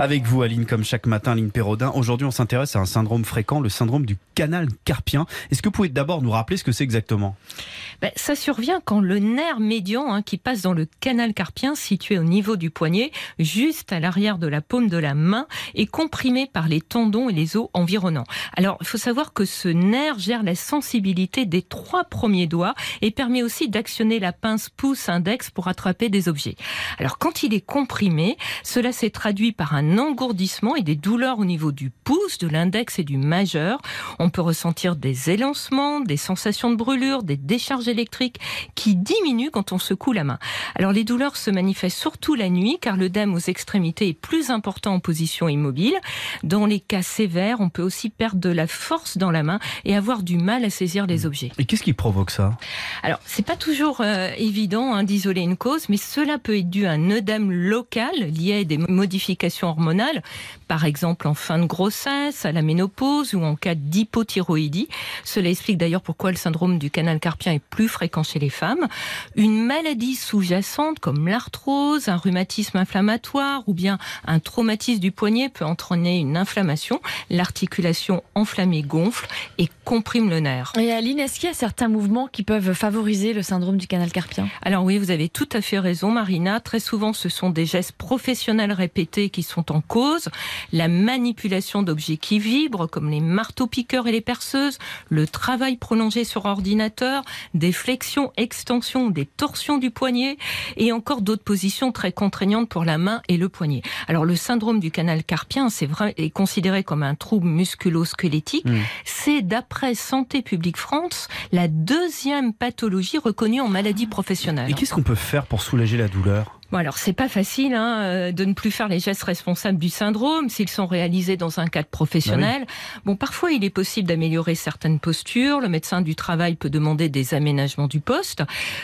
Avec vous, Aline, comme chaque matin, Aline Perraudin. Aujourd'hui, on s'intéresse à un syndrome fréquent, le syndrome du canal carpien. Est-ce que vous pouvez d'abord nous rappeler ce que c'est exactement? Ben, Ça survient quand le nerf médian hein, qui passe dans le canal carpien, situé au niveau du poignet, juste à l'arrière de la paume de la main, est comprimé par les tendons et les os environnants. Alors, il faut savoir que ce nerf gère la sensibilité des trois premiers doigts et permet aussi d'actionner la pince pouce-index pour attraper des objets. Alors, quand il est comprimé, cela s'est traduit par un engourdissement et des douleurs au niveau du pouce, de l'index et du majeur. On peut ressentir des élancements, des sensations de brûlure, des décharges électriques qui diminuent quand on secoue la main. Alors les douleurs se manifestent surtout la nuit car l'œdème aux extrémités est plus important en position immobile. Dans les cas sévères, on peut aussi perdre de la force dans la main et avoir du mal à saisir les objets. Et qu'est-ce qui provoque ça? Alors, c'est pas toujours euh, évident hein, d'isoler une cause, mais cela peut être dû à un œdème local lié à des modifications hormonales, par exemple en fin de grossesse, à la ménopause ou en cas d'hypothyroïdie. Cela explique d'ailleurs pourquoi le syndrome du canal carpien est plus fréquent chez les femmes. Une maladie sous-jacente comme l'arthrose, un rhumatisme inflammatoire ou bien un traumatisme du poignet peut entraîner une inflammation. L'articulation enflammée gonfle et comprime le nerf. Et Aline, est-ce qu'il y a certains mouvements qui peuvent favoriser le syndrome du canal carpien? Alors oui, vous avez tout à fait raison, Marina. Très souvent, ce sont des gestes professionnels répétés qui sont en cause. La manipulation d'objets qui vibrent, comme les marteaux-piqueurs et les perceuses, le travail prolongé sur ordinateur, des flexions, extensions, des torsions du poignet et encore d'autres positions très contraignantes pour la main et le poignet. Alors le syndrome du canal carpien, c'est vrai, est considéré comme un trouble musculo-squelettique. Mmh. C'est d'après Santé publique France la deuxième pathologie reconnue en maladie professionnelle. Et qu'est-ce qu'on peut faire pour soulager la douleur? Bon alors c'est pas facile hein, euh, de ne plus faire les gestes responsables du syndrome s'ils sont réalisés dans un cadre professionnel. Bon parfois il est possible d'améliorer certaines postures. Le médecin du travail peut demander des aménagements du poste.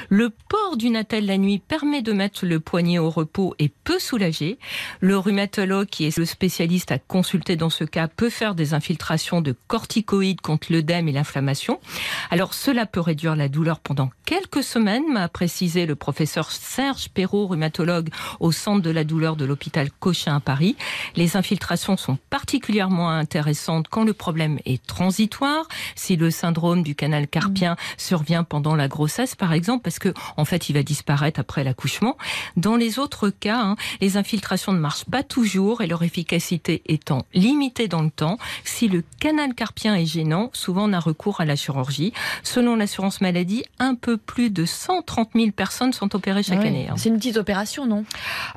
Le port d'une attelle la nuit permet de mettre le poignet au repos et peut soulager. Le rhumatologue qui est le spécialiste à consulter dans ce cas peut faire des infiltrations de corticoïdes contre l'œdème et l'inflammation. Alors cela peut réduire la douleur pendant quelques semaines, m'a précisé le professeur Serge Perrault, rhumatologue au centre de la douleur de l'hôpital Cochin à Paris. Les infiltrations sont particulièrement intéressantes quand le problème est transitoire, si le syndrome du canal carpien survient pendant la grossesse par exemple, parce que en fait il va disparaître après l'accouchement. Dans les autres cas, hein, les infiltrations ne marchent pas toujours et leur efficacité étant limitée dans le temps. Si le canal carpien est gênant, souvent on a recours à la chirurgie. Selon l'assurance maladie, un peu plus de 130 000 personnes sont opérées chaque année. hein. C'est une petite opération, non?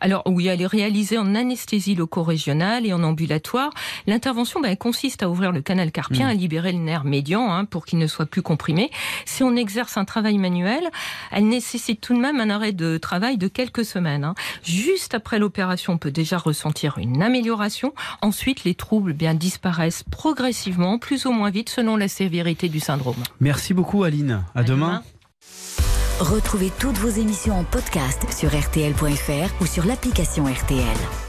Alors oui, elle est réalisée en anesthésie loco-régionale et en ambulatoire. L'intervention ben, elle consiste à ouvrir le canal carpien, à libérer le nerf médian hein, pour qu'il ne soit plus comprimé. Si on exerce un travail manuel, elle nécessite tout de même un arrêt de travail de quelques semaines. hein. Juste après l'opération, on peut déjà ressentir une amélioration. Ensuite, les troubles bien disparaissent progressivement, plus ou moins vite selon la sévérité du syndrome. Merci beaucoup, Aline. À, demain. Retrouvez toutes vos émissions en podcast sur RTL.fr ou sur l'application RTL.